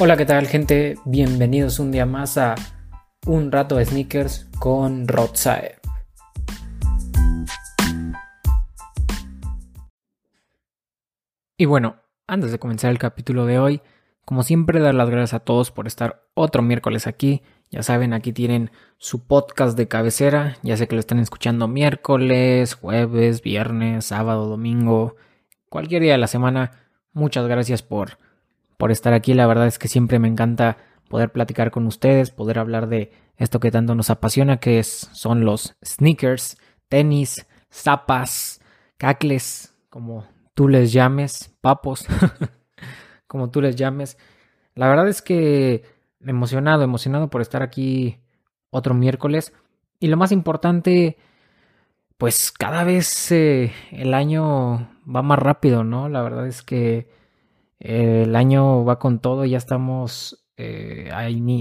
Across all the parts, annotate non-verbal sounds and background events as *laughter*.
Hola, ¿qué tal gente? Bienvenidos un día más a Un rato de sneakers con Rodsae. Y bueno, antes de comenzar el capítulo de hoy, como siempre dar las gracias a todos por estar otro miércoles aquí. Ya saben, aquí tienen su podcast de cabecera. Ya sé que lo están escuchando miércoles, jueves, viernes, sábado, domingo, cualquier día de la semana. Muchas gracias por por estar aquí. La verdad es que siempre me encanta poder platicar con ustedes, poder hablar de esto que tanto nos apasiona, que es, son los sneakers, tenis, zapas, cacles, como tú les llames, papos, *laughs* como tú les llames. La verdad es que emocionado, emocionado por estar aquí otro miércoles. Y lo más importante, pues cada vez eh, el año va más rápido, ¿no? La verdad es que el año va con todo, ya estamos, eh,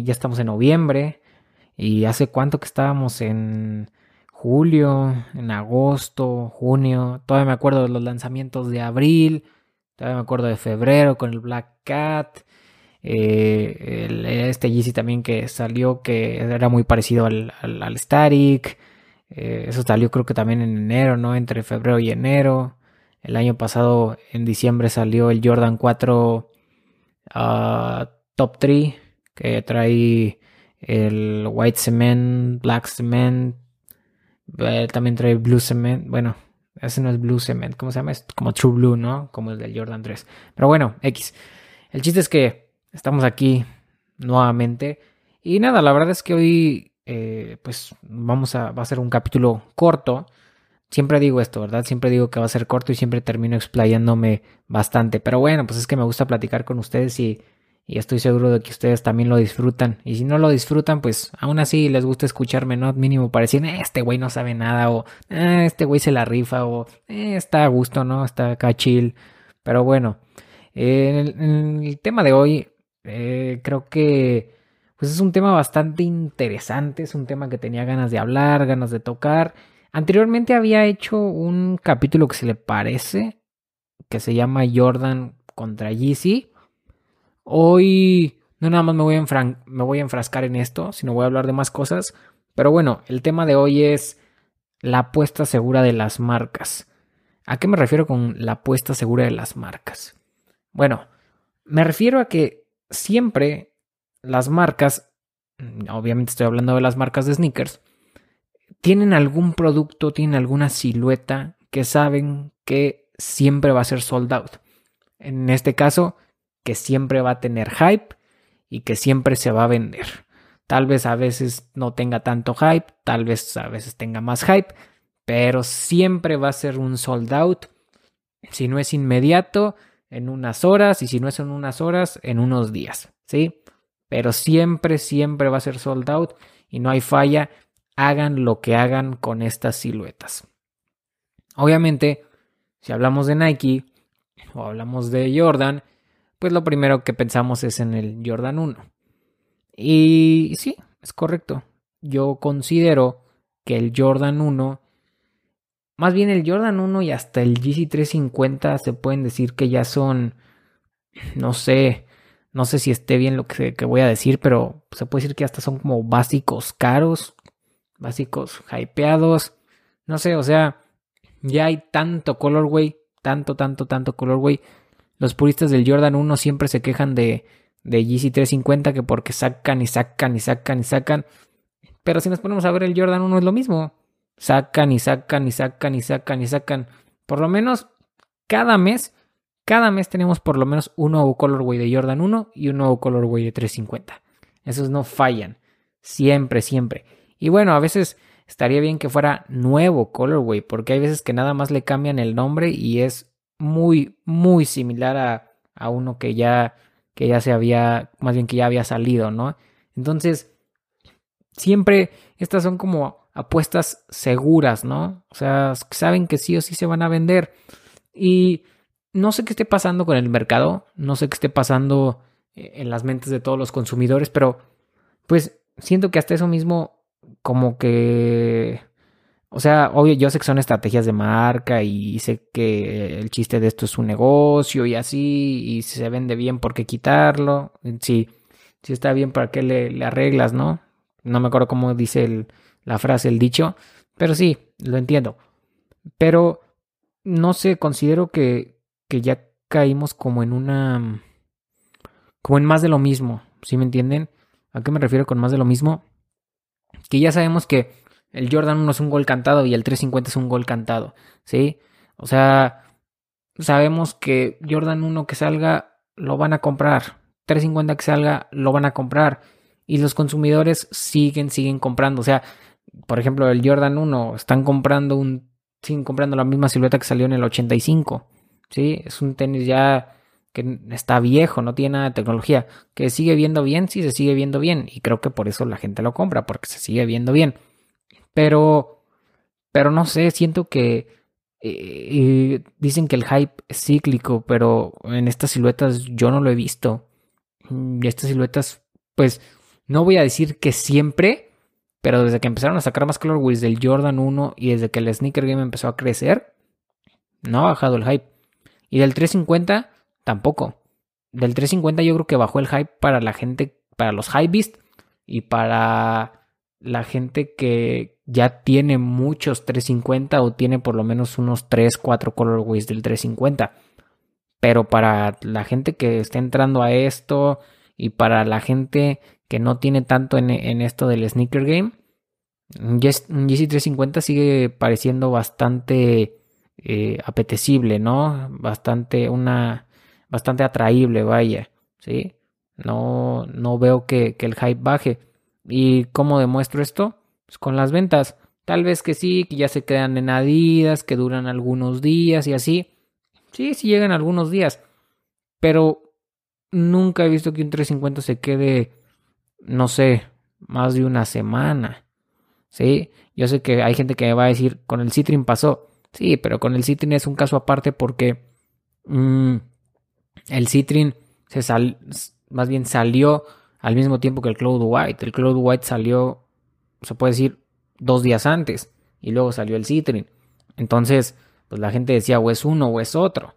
ya estamos en noviembre. Y hace cuánto que estábamos en julio, en agosto, junio, todavía me acuerdo de los lanzamientos de abril, todavía me acuerdo de febrero con el Black Cat, eh, este Yeezy también que salió que era muy parecido al, al, Static, eh, eso salió creo que también en enero, ¿no? Entre febrero y enero. El año pasado, en diciembre, salió el Jordan 4 ah, Top 3, que trae el White Cement, Black Cement, eh, también trae Blue Cement. Bueno, ese no es Blue Cement, ¿cómo se llama? Es como True Blue, ¿no? Como el del Jordan 3. Pero bueno, X. El chiste es que estamos aquí nuevamente. Y nada, la verdad es que hoy, eh, pues vamos a, va a ser un capítulo corto. Siempre digo esto, ¿verdad? Siempre digo que va a ser corto y siempre termino explayándome bastante. Pero bueno, pues es que me gusta platicar con ustedes y, estoy seguro de que ustedes también lo disfrutan. Y si no lo disfrutan, pues aún así les gusta escucharme, ¿no? Mínimo para decir, eh, este güey no sabe nada o eh, este güey se la rifa o eh, está a gusto, ¿no? Está acá chill. Pero bueno, en el, tema de hoy creo que pues es un tema bastante interesante, es un tema que tenía ganas de hablar, ganas de tocar. Anteriormente había hecho un capítulo que se le parece, que se llama Jordan contra Yeezy. Hoy no nada más me voy, a me voy a enfrascar en esto, sino voy a hablar de más cosas. Pero bueno, el tema de hoy es la apuesta segura de las marcas. ¿A qué me refiero con la apuesta segura de las marcas? Bueno, me refiero a que siempre las marcas, obviamente estoy hablando de las marcas de sneakers, tienen algún producto, tienen alguna silueta que saben que siempre va a ser sold out. En este caso, que siempre va a tener hype y que siempre se va a vender. Tal vez a veces no tenga tanto hype, tal vez a veces tenga más hype, pero siempre va a ser un sold out. Si no es inmediato, en unas horas, y si no es en unas horas, en unos días, ¿sí? Pero siempre, siempre va a ser sold out y no hay falla hagan lo que hagan con estas siluetas. Obviamente, si hablamos de Nike o hablamos de Jordan, pues lo primero que pensamos es en el Jordan 1. Y sí, es correcto. Yo considero que el Jordan 1, más bien el Jordan 1 y hasta el GC 350 se pueden decir que ya son, no sé, no sé si esté bien lo que, que voy a decir, pero se puede decir que hasta son como básicos caros, básicos hypeados. No sé, o sea, ya hay tanto colorway, tanto, tanto, tanto colorway. Los puristas del Jordan 1 siempre se quejan de, de Yeezy 350 que porque sacan y sacan y sacan y sacan. Pero si nos ponemos a ver el Jordan 1 es lo mismo. Sacan y sacan y sacan y sacan y sacan. Por lo menos cada mes, cada mes tenemos por lo menos un nuevo colorway de Jordan 1 y un nuevo colorway de 350. Esos no fallan. Siempre, siempre. Y bueno, a veces estaría bien que fuera nuevo colorway, porque hay veces que nada más le cambian el nombre y es muy, muy similar a, a uno que ya, que ya se había, más bien que ya había salido, ¿no? Entonces, siempre estas son como apuestas seguras, ¿no? O sea, saben que sí o sí se van a vender. Y no sé qué esté pasando con el mercado, no sé qué esté pasando eh, en las mentes de todos los consumidores, pero pues siento que hasta eso mismo como que o sea, obvio, yo sé que son estrategias de marca y sé que el chiste de esto es un negocio y así, y si se vende bien, ¿por qué quitarlo? Si, si está bien, ¿para qué le, arreglas, no? No me acuerdo cómo dice la frase, el dicho, pero sí, lo entiendo. Pero, no sé, considero que, que ya caímos como en una... como en más de lo mismo, ¿sí me entienden? ¿A qué me refiero con más de lo mismo? Que ya sabemos que el Jordan 1 es un gol cantado y el 350 es un gol cantado, ¿sí? O sea, sabemos que Jordan 1 que salga lo van a comprar, 350 que salga lo van a comprar y los consumidores siguen, siguen comprando. O sea, por ejemplo, el Jordan 1 están comprando un, siguen comprando la misma silueta que salió en el 85, ¿sí? Es un tenis ya que está viejo, no tiene nada de tecnología, que sigue viendo bien, sí se sigue viendo bien y creo que por eso la gente lo compra, porque se sigue viendo bien. Pero, pero no sé, siento que eh, dicen que el hype es cíclico, pero en estas siluetas yo no lo he visto. Y estas siluetas, pues, no voy a decir que siempre, pero desde que empezaron a sacar más colorways del Jordan 1 y desde que el sneaker game empezó a crecer, no ha bajado el hype. Y del 350 tampoco. Del 350 yo creo que bajó el hype para la gente, para los hypebeast y para la gente que ya tiene muchos 350 o tiene por lo menos unos 3, 4 colorways del 350. Pero para la gente que está entrando a esto y para la gente que no tiene tanto en, esto del sneaker game, un GC350 sigue pareciendo bastante eh, apetecible, ¿no? Bastante una bastante atraíble, vaya, ¿sí? No, no veo que, que el hype baje. ¿Y cómo demuestro esto? Pues con las ventas. Tal vez que sí, que ya se quedan en Adidas, que duran algunos días y así. Sí, sí llegan algunos días. Pero nunca he visto que un 350 se quede, no sé, más de una semana. Sí, yo sé que hay gente que me va a decir, con el Citrin pasó. Sí, pero con el Citrin es un caso aparte porque mm, el Citrin se sal, más bien salió al mismo tiempo que el Cloud White. El Cloud White salió, se puede decir, dos días antes y luego salió el Citrin. Entonces, pues la gente decía o es uno o es otro.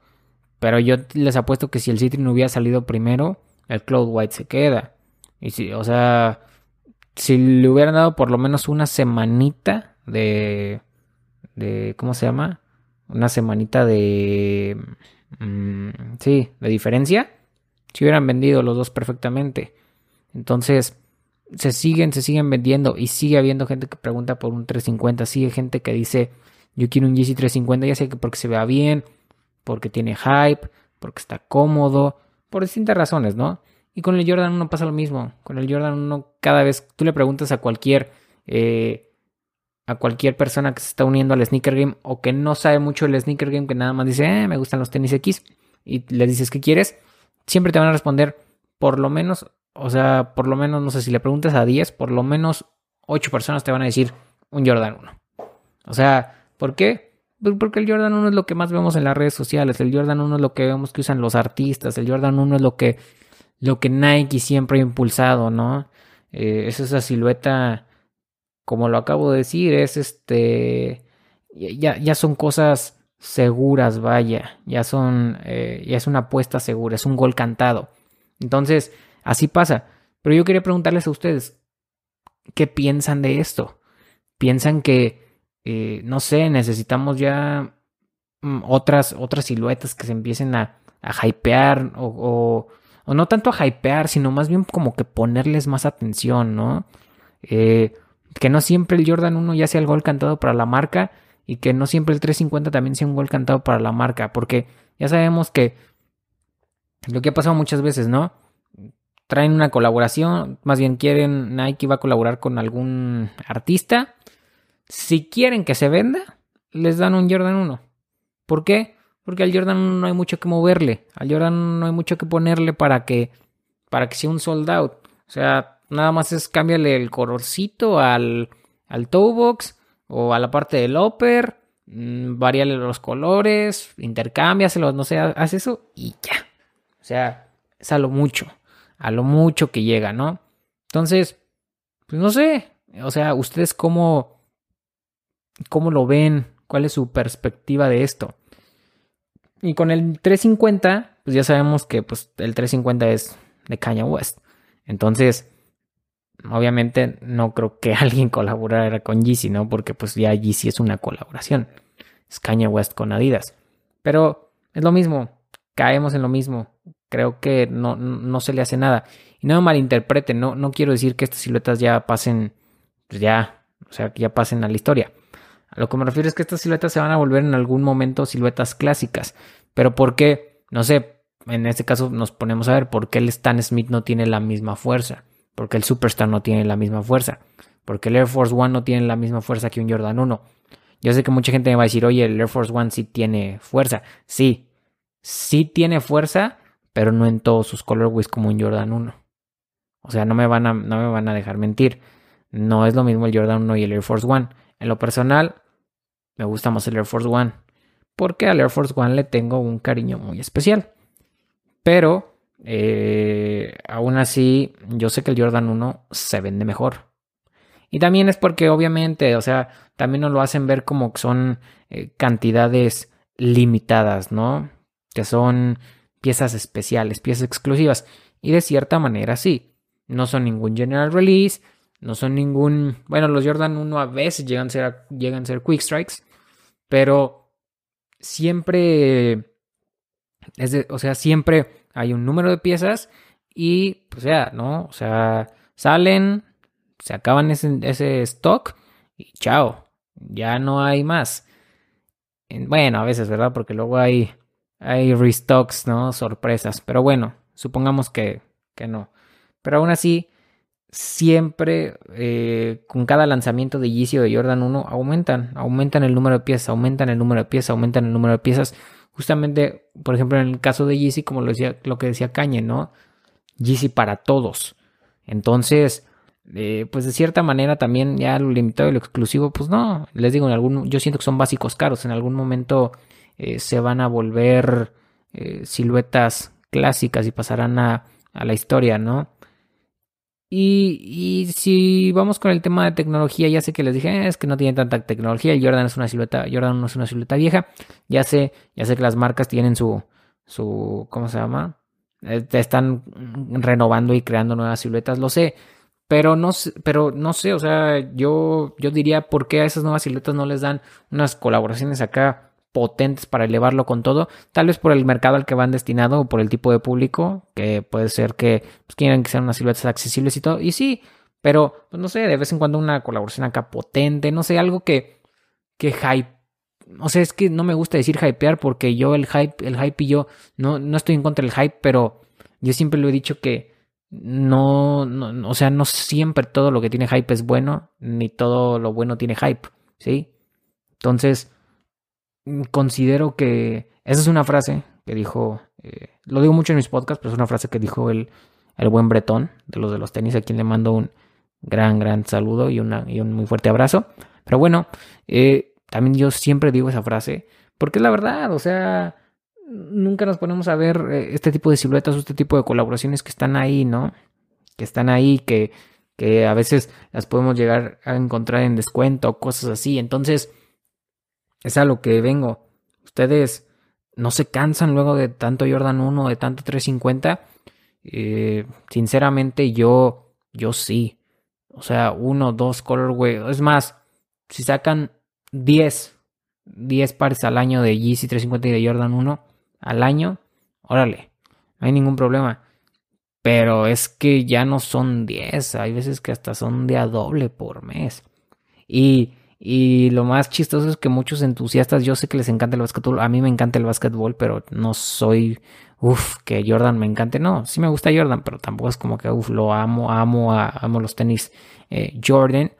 Pero yo les apuesto que si el Citrin hubiera salido primero, el Cloud White se queda. Y si, o sea, si le hubieran dado por lo menos una semanita de, de ¿cómo se llama? Una semanita de, mm, sí, de diferencia, si hubieran vendido los dos perfectamente. Entonces, se siguen, se siguen vendiendo y sigue habiendo gente que pregunta por un 350, sigue gente que dice, yo quiero un GC 350, ya sé que porque se vea bien, porque tiene hype, porque está cómodo, por distintas razones, ¿no? Y con el Jordan 1 pasa lo mismo. Con el Jordan 1 cada vez tú le preguntas a cualquier eh, a cualquier persona que se está uniendo al sneaker game o que no sabe mucho del sneaker game, que nada más dice, eh, me gustan los tenis X y le dices qué quieres, siempre te van a responder por lo menos o sea, por lo menos, no sé, si le preguntas a 10, por lo menos 8 personas te van a decir un Jordan 1. O sea, ¿por qué? Pues porque el Jordan 1 es lo que más vemos en las redes sociales. El Jordan 1 es lo que vemos que usan los artistas. El Jordan 1 es lo que, lo que Nike siempre ha impulsado, ¿no? Eh, es esa silueta, como lo acabo de decir, es este. Ya, ya son cosas seguras, vaya. Ya son. Eh, ya es una apuesta segura, es un gol cantado. Entonces, Así pasa. Pero yo quería preguntarles a ustedes, ¿qué piensan de esto? ¿Piensan que, eh, no sé, necesitamos ya mm, otras, otras siluetas que se empiecen a, a hypear o, o, no tanto a hypear, sino más bien como que ponerles más atención, ¿no? Eh, que no siempre el Jordan 1 ya sea el gol cantado para la marca y que no siempre el 350 también sea un gol cantado para la marca, porque ya sabemos que lo que ha pasado muchas veces, ¿no? traen una colaboración, más bien quieren, Nike va a colaborar con algún artista. Si quieren que se venda, les dan un Jordan 1. ¿Por qué? Porque al Jordan 1 no hay mucho que moverle, al Jordan no hay mucho que ponerle para que para que sea un sold out. O sea, nada más es cámbiale el colorcito al al o a la parte del upper, mmm, variale los colores, intercámbiaselos, no sé, haz eso y ya. O sea, es a lo mucho a lo mucho que llega, ¿no? Entonces, pues no sé, o sea, ustedes cómo, cómo lo ven, cuál es su perspectiva de esto. Y con el 350, pues ya sabemos que pues, el 350 es de Kanye West. Entonces, obviamente no creo que *laughs* alguien colaborara con Yeezy, ¿no? Porque pues ya Yeezy es una colaboración. Es West con Adidas. Pero es lo mismo, caemos en lo mismo. Creo que no, no se le hace nada. Y no me malinterpreten, no, no quiero decir que estas siluetas ya pasen, pues ya, o sea, que ya pasen a la historia. A lo que me refiero es que estas siluetas se van a volver en algún momento siluetas clásicas. Pero ¿por qué? No sé, en este caso nos ponemos a ver por qué el Stan Smith no tiene la misma fuerza. Porque el Superstar no tiene la misma fuerza. Porque el Air Force One no tiene la misma fuerza que un Jordan 1. Yo sé que mucha gente me va a decir, oye, el Air Force One sí tiene fuerza. Sí, sí tiene fuerza, pero no en todos sus colorways como un Jordan 1. O sea, no me van a, no me van a dejar mentir. No es lo mismo el Jordan 1 y el Air Force One. En lo personal, me gusta más el Air Force One. Porque al Air Force One le tengo un cariño muy especial. Pero eh, aún así, yo sé que el Jordan 1 se vende mejor. Y también es porque obviamente, o sea, también nos lo hacen ver como que son eh, cantidades limitadas, ¿no? Que son piezas especiales, piezas exclusivas. Y de cierta manera sí. No son ningún general release, no son ningún... Bueno, los Jordan 1 a veces llegan a ser, llegan a ser quick strikes, pero siempre... Es o sea, siempre hay un número de piezas y, pues ya, ¿no? O sea, salen, se acaban ese, ese stock y chao, ya no hay más. Bueno, a veces, ¿verdad? Porque luego hay, hay restocks, ¿no? Sorpresas. Pero bueno, supongamos que, que no. Pero aún así, siempre eh, con cada lanzamiento de Yeezy o de Jordan 1 aumentan, aumentan el número de piezas, aumentan el número de piezas, aumentan el número de piezas justamente, por ejemplo, en el caso de Yeezy, como lo, decía, lo que decía Cañe, ¿no? Yeezy para todos. Entonces, eh, pues de cierta manera también ya lo limitado y lo exclusivo, pues no, les digo, en algún, yo siento que son básicos caros, en algún momento eh, se van a volver eh, siluetas clásicas y pasarán a, a la historia, ¿no? Y, si vamos con el tema de tecnología, ya sé que les dije, eh, es que no tiene tanta tecnología, el Jordan es una silueta, Jordan no es una silueta vieja, ya sé, ya sé que las marcas tienen su, su, ¿cómo se llama? Eh, están renovando y creando nuevas siluetas, lo sé, pero no, pero no sé, o sea, yo, yo diría por qué a esas nuevas siluetas no les dan unas colaboraciones acá potentes para elevarlo con todo, tal vez por el mercado al que van destinado o por el tipo de público, que puede ser que pues, quieran que sean unas siluetas accesibles y todo, y sí, pero pues, no sé, de vez en cuando una colaboración acá potente, no sé, algo que, que hype. O sea, es que no me gusta decir hypear porque yo el hype, el hype y yo no, no estoy en contra del hype, pero yo siempre lo he dicho que no, no, o sea, no siempre todo lo que tiene hype es bueno, ni todo lo bueno tiene hype, ¿sí? Entonces, considero que esa es una frase que dijo, eh, lo digo mucho en mis podcasts, pero es una frase que dijo el, el buen Bretón de los de los tenis, a quien le mando un gran, gran saludo y, una, y un muy fuerte abrazo. Pero bueno, eh, también yo siempre digo esa frase, porque es la verdad, o sea, nunca nos ponemos a ver eh, este tipo de siluetas o este tipo de colaboraciones que están ahí, ¿no? Que están ahí, que, que a veces las podemos llegar a encontrar en descuento, cosas así. Entonces, es a lo que vengo. Ustedes no se cansan luego de tanto Jordan 1, de tanto 350. Eh, sinceramente, yo, yo sí. O sea, uno, dos colorway. Es más, si sacan 10, 10 pares al año de Yeezy 350 y de Jordan 1 al año, órale, no hay ningún problema. Pero es que ya no son 10, hay veces que hasta son de a doble por mes. Y y lo más chistoso es que muchos entusiastas, yo sé que les encanta el básquetbol, a mí me encanta el básquetbol, pero no soy, uff, que Jordan me encante. No, sí me gusta Jordan, pero tampoco es como que, uff, lo amo, amo, amo los tenis eh, Jordan.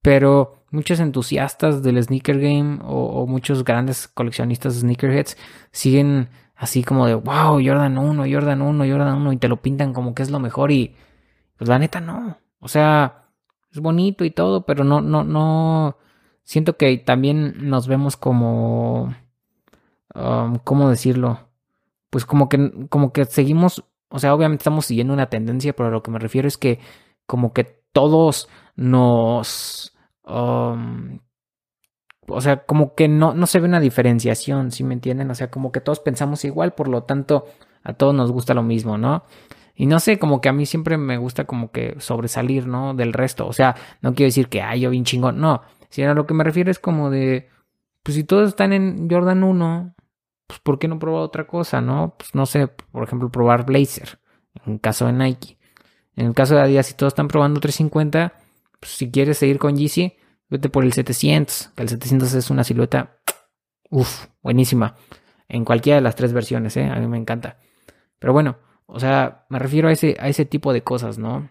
Pero muchos entusiastas del sneaker game o, muchos grandes coleccionistas de sneakerheads siguen así como de, wow, Jordan 1, Jordan 1, Jordan 1, y te lo pintan como que es lo mejor y pues la neta no. O sea, es bonito y todo, pero no, no, no. Siento que también nos vemos como. Um, ¿Cómo decirlo? Pues como que, como que seguimos. O sea, obviamente estamos siguiendo una tendencia, pero a lo que me refiero es que como que todos nos. Um, o sea, como que no, no se ve una diferenciación, ¿sí me entienden? O sea, como que todos pensamos igual, por lo tanto, a todos nos gusta lo mismo, ¿no? Y no sé, como que a mí siempre me gusta como que sobresalir, ¿no? Del resto. O sea, no quiero decir que, ay, yo bien chingón, no. Sino a lo que me refiero es como de, pues si todos están en Jordan 1, pues ¿por qué no probar otra cosa, no? Pues no sé, por ejemplo, probar Blazer, en caso de Nike. En el caso de Adidas, si todos están probando 350, pues si quieres seguir con Yeezy, vete por el 700, que el 700 es una silueta, uff, buenísima. En cualquiera de las tres versiones, ¿eh? A mí me encanta. Pero bueno, o sea, me refiero a ese, a ese tipo de cosas, ¿no?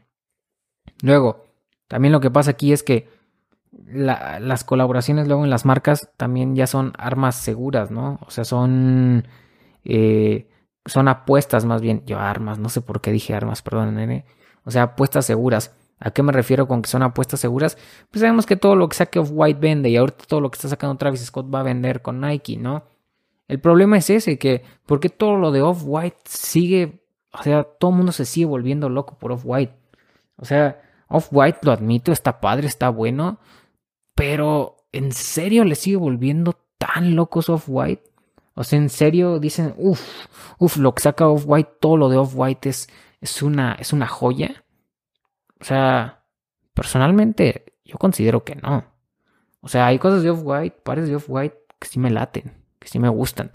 Luego, también lo que pasa aquí es que las colaboraciones luego en las marcas también ya son armas seguras, ¿no? O sea, son... Eh, son apuestas más bien. Yo armas, no sé por qué dije armas, perdón, nene. O sea, apuestas seguras. ¿A qué me refiero con que son apuestas seguras? Pues sabemos que todo lo que saque Off-White vende y ahorita todo lo que está sacando Travis Scott va a vender con Nike, ¿no? El problema es ese, que ¿por qué todo lo de Off-White sigue, o sea, todo el mundo se sigue volviendo loco por Off-White? O sea, Off-White, lo admito, está padre, está bueno, pero ¿en serio le sigue volviendo tan locos Off-White? O sea, en serio dicen, uff, uff, lo que saca Off-White, todo lo de Off-White es, es, una, es una joya. O sea, personalmente yo considero que no. O sea, hay cosas de Off-White, pares de Off-White que sí me laten, que sí me gustan.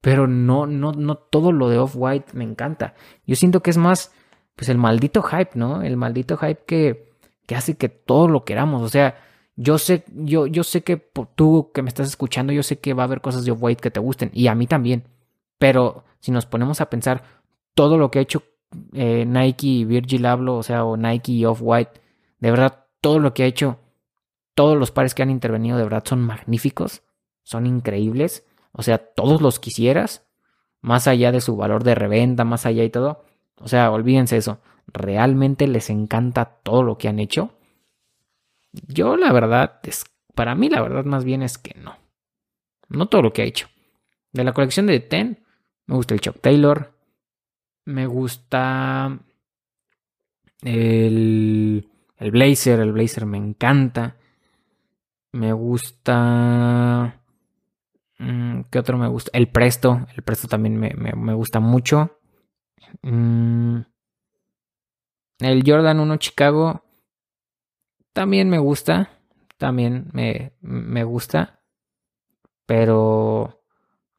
Pero no, no, no todo lo de Off-White me encanta. Yo siento que es más, pues el maldito hype, ¿no? El maldito hype que, que hace que todo lo queramos. O sea, yo sé, yo, yo sé que tú que me estás escuchando, yo sé que va a haber cosas de Off-White que te gusten. Y a mí también. Pero si nos ponemos a pensar todo lo que ha hecho eh, Nike y Virgil hablo, o sea, o Nike y Off-White, de verdad, todo lo que ha hecho, todos los pares que han intervenido, de verdad, son magníficos, son increíbles. O sea, todos los quisieras, más allá de su valor de reventa, más allá y todo. O sea, olvídense eso. ¿Realmente les encanta todo lo que han hecho? Yo, la verdad, es, para mí, la verdad, más bien es que no. No todo lo que ha hecho. De la colección de Ten, me gusta el Chuck Taylor, me gusta el, el Blazer. El Blazer me encanta. Me gusta. Mm, ¿Qué otro me gusta? El Presto. El Presto también me, gusta mucho. Mm, el Jordan 1 Chicago también me gusta. También me, me gusta. Pero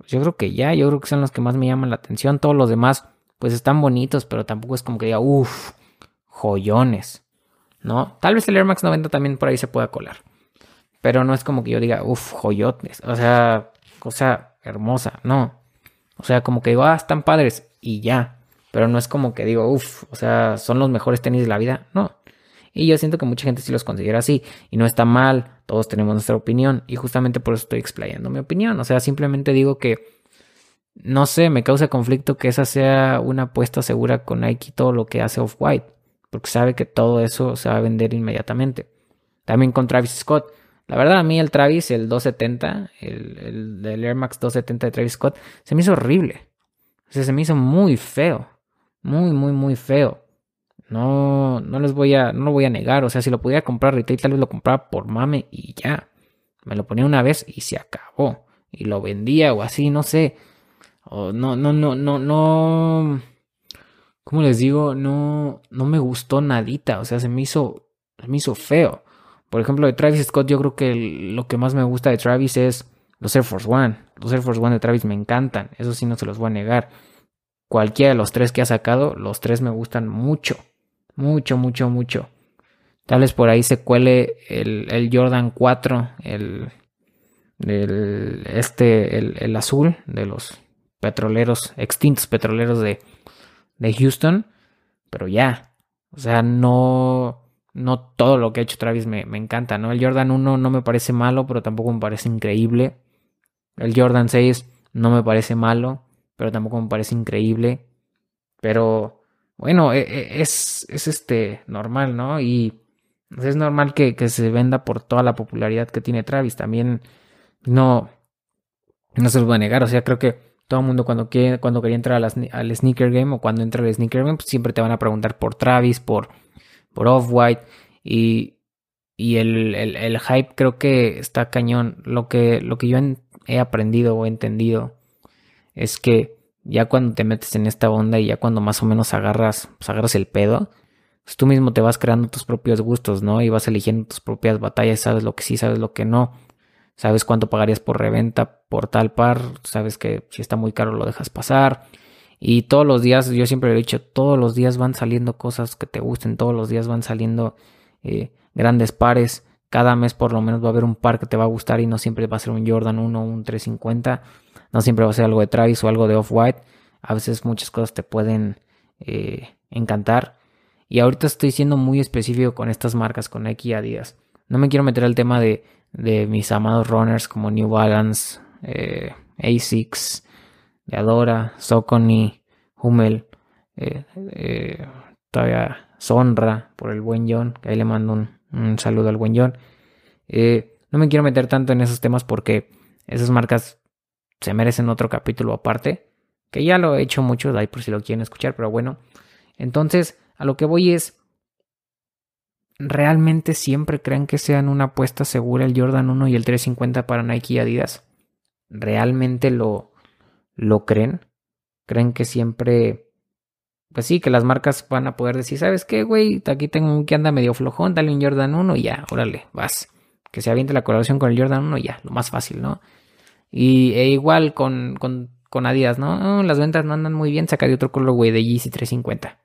yo creo que ya, yo creo que son los que más me llaman la atención. Todos los demás pues están bonitos, pero tampoco es como que diga, uff, joyones, ¿no? Tal vez el Air Max 90 también por ahí se pueda colar, pero no es como que yo diga, uff, joyotes, o sea, cosa hermosa, no. O sea, como que digo, ah, están padres y ya, pero no es como que digo, uff, o sea, son los mejores tenis de la vida, no. Y yo siento que mucha gente sí los considera así. Y no está mal, todos tenemos nuestra opinión. Y justamente por eso estoy explayando mi opinión. O sea, simplemente digo que no sé, me causa conflicto que esa sea una apuesta segura con Nike todo lo que hace Off-White, porque sabe que todo eso se va a vender inmediatamente. También con Travis Scott. La verdad, a mí el Travis, el 270, el, el, Air Max 270 de Travis Scott, se me hizo horrible. O sea, se me hizo muy feo. Muy, muy, muy feo. No, no les voy a, no lo voy a negar. O sea, si lo pudiera comprar retail, tal vez lo compraba por mame y ya. Me lo ponía una vez y se acabó. Y lo vendía o así, no sé no, no, no, no, no. ¿Cómo les digo? No, no me gustó nadita. O sea, se me hizo, se me hizo feo. Por ejemplo, de Travis Scott, yo creo que lo que más me gusta de Travis es los Air Force One. Los Air Force One de Travis me encantan. Eso sí, no se los voy a negar. Cualquiera de los tres que ha sacado, los tres me gustan mucho. Mucho, mucho, mucho. Tal vez por ahí se cuele el, el Jordan 4, el, el, este, el, el azul de los petroleros, extintos petroleros de, de Houston, pero ya, o sea, no, no todo lo que ha hecho Travis me, me, encanta, ¿no? El Jordan 1 no me parece malo, pero tampoco me parece increíble. El Jordan 6 no me parece malo, pero tampoco me parece increíble. Pero bueno, e, e, es, es este normal, ¿no? Y es normal que, que, se venda por toda la popularidad que tiene Travis. También no, no se los voy a negar. O sea, creo que todo el mundo cuando, quiere, cuando quería entrar al sneaker game o cuando entra al sneaker game, pues siempre te van a preguntar por Travis, por, por Off-White. Y y el, el, hype creo que está cañón. Lo que, lo que yo he aprendido o entendido es que ya cuando te metes en esta onda y ya cuando más o menos agarras, pues agarras el pedo, pues tú mismo te vas creando tus propios gustos, ¿no? Y vas eligiendo tus propias batallas, sabes lo que sí, sabes lo que no. Sabes cuánto pagarías por reventa por tal par, sabes que si está muy caro lo dejas pasar. Y todos los días, yo siempre he dicho, todos los días van saliendo cosas que te gusten, todos los días van saliendo eh, grandes pares. Cada mes por lo menos va a haber un par que te va a gustar y no siempre va a ser un Jordan 1 o un 350. No siempre va a ser algo de Travis o algo de Off-White. A veces muchas cosas te pueden eh, encantar. Y ahorita estoy siendo muy específico con estas marcas, con Nike Adidas. No me quiero meter al tema de, de mis amados runners como New Balance, eh, Asics, de Adora, Socony, Hummel, eh, eh, todavía Sonra por el buen John, que ahí le mando un, saludo al buen John. Eh, no me quiero meter tanto en esos temas porque esas marcas se merecen otro capítulo aparte, que ya lo he hecho mucho, de ahí por si lo quieren escuchar, pero bueno. Entonces, a lo que voy es, ¿realmente siempre creen que sean una apuesta segura el Jordan 1 y el 350 para Nike y Adidas? ¿Realmente lo, lo creen? ¿Creen que siempre pues sí, que las marcas van a poder decir, ¿sabes qué, güey? Aquí tengo un que anda medio flojón, dale un Jordan 1 y ya, órale, vas. Que se aviente la colaboración con el Jordan 1 y ya, lo más fácil, ¿no? Y e igual con, con, con Adidas, ¿no? Las ventas no andan muy bien, saca de otro color, güey, de Yeezy 350.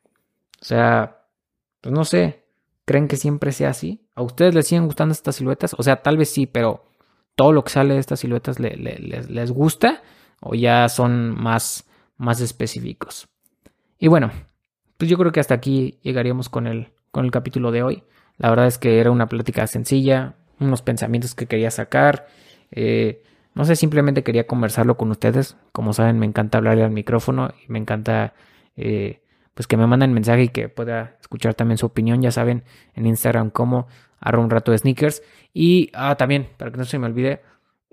O sea, pues no sé, ¿creen que siempre sea así? ¿A ustedes les siguen gustando estas siluetas? O sea, tal vez sí, pero todo lo que sale de estas siluetas les, les gusta o ya son más, más específicos. Y bueno, pues yo creo que hasta aquí llegaríamos con el, con el capítulo de hoy. La verdad es que era una plática sencilla, unos pensamientos que quería sacar. Eh, no sé, simplemente quería conversarlo con ustedes. Como saben, me encanta hablarle al micrófono y me encanta eh, pues que me manden mensaje y que pueda escuchar también su opinión. Ya saben, en Instagram como arro un rato de sneakers. Y ah, también, para que no se me olvide,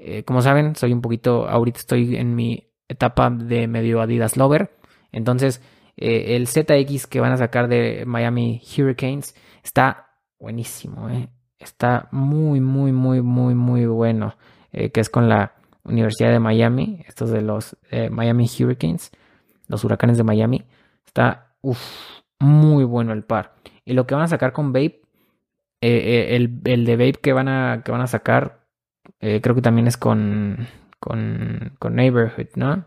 eh, como saben, soy un poquito, ahorita estoy en mi etapa de medio Adidas Lover. Entonces, eh, el ZX que van a sacar de Miami Hurricanes está buenísimo, eh. está muy, muy, muy, muy, muy bueno. Que es con la Universidad de Miami, estos de los Miami Hurricanes, los huracanes de Miami. Está muy bueno el par. Y lo que van a sacar con Vape, el, el, de Vape que van a, que van a sacar, creo que también es con, con, Neighborhood, ¿no?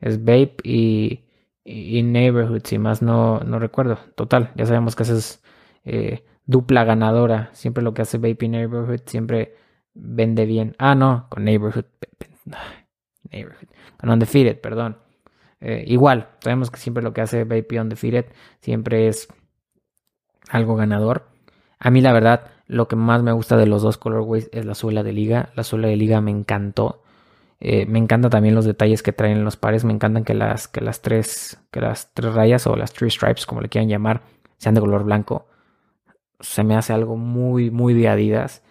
Es Vape y y Neighborhood, si más no, no recuerdo. Total, ya sabemos que esa es eh, dupla ganadora. Siempre lo que hace Vape Neighborhood siempre vende bien. Ah, no, con Neighborhood. *laughs* Neighborhood. Con Undefeated, perdón. Eh, igual, sabemos que siempre lo que hace Vape Undefeated siempre es algo ganador. A mí, la verdad, lo que más me gusta de los dos colorways es la suela de liga. La suela de liga me encantó. Eh, me encantan también los detalles que traen los pares. Me encantan que las, que las tres, que las tres rayas o las three stripes, como le quieran llamar, sean de color blanco. Se me hace algo muy, muy de Adidas.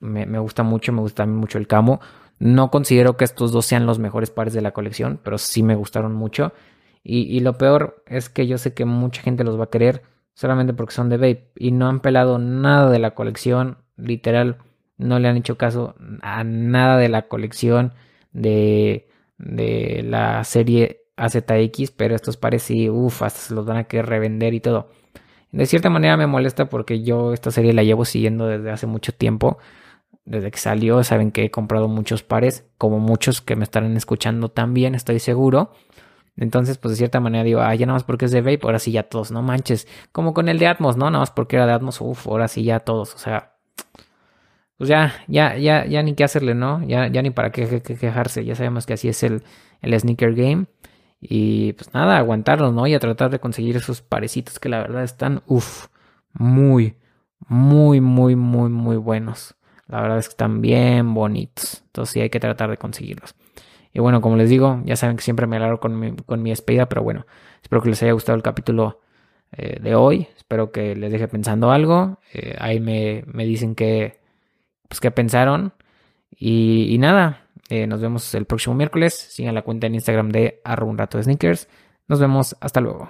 Me, gusta mucho, me gusta mucho el camo. No considero que estos dos sean los mejores pares de la colección, pero sí me gustaron mucho. Y, y, lo peor es que yo sé que mucha gente los va a querer solamente porque son de vape y no han pelado nada de la colección. Literal, no le han hecho caso a nada de la colección de, de la serie AZX, pero estos pares sí, uff, hasta se los van a querer revender y todo. De cierta manera me molesta porque yo esta serie la llevo siguiendo desde hace mucho tiempo. Desde que salió, saben que he comprado muchos pares, como muchos que me estarán escuchando también, estoy seguro. Entonces, pues de cierta manera digo, ah, ya nada más porque es de Vape, ahora sí ya todos, no manches. Como con el de Atmos, ¿no? Nada más porque era de Atmos, uff, ahora sí ya todos. O sea, pues ya, ya, ya, ya ni qué hacerle, ¿no? Ya, ya ni para qué, quejarse. Ya sabemos que así es el, el sneaker game. Y pues nada, aguantarlos, ¿no? Y a tratar de conseguir esos parecitos que la verdad están, uff, muy, muy, muy, muy, muy buenos. La verdad es que están bien bonitos. Entonces sí hay que tratar de conseguirlos. Y bueno, como les digo, ya saben que siempre me alargo con mi, con mi despedida, pero bueno, espero que les haya gustado el capítulo eh, de hoy. Espero que les deje pensando algo. Eh, ahí me, me dicen que pues qué pensaron. Y, nada, eh, nos vemos el próximo miércoles. Sigan la cuenta en Instagram de arroba un rato de sneakers. Nos vemos, hasta luego.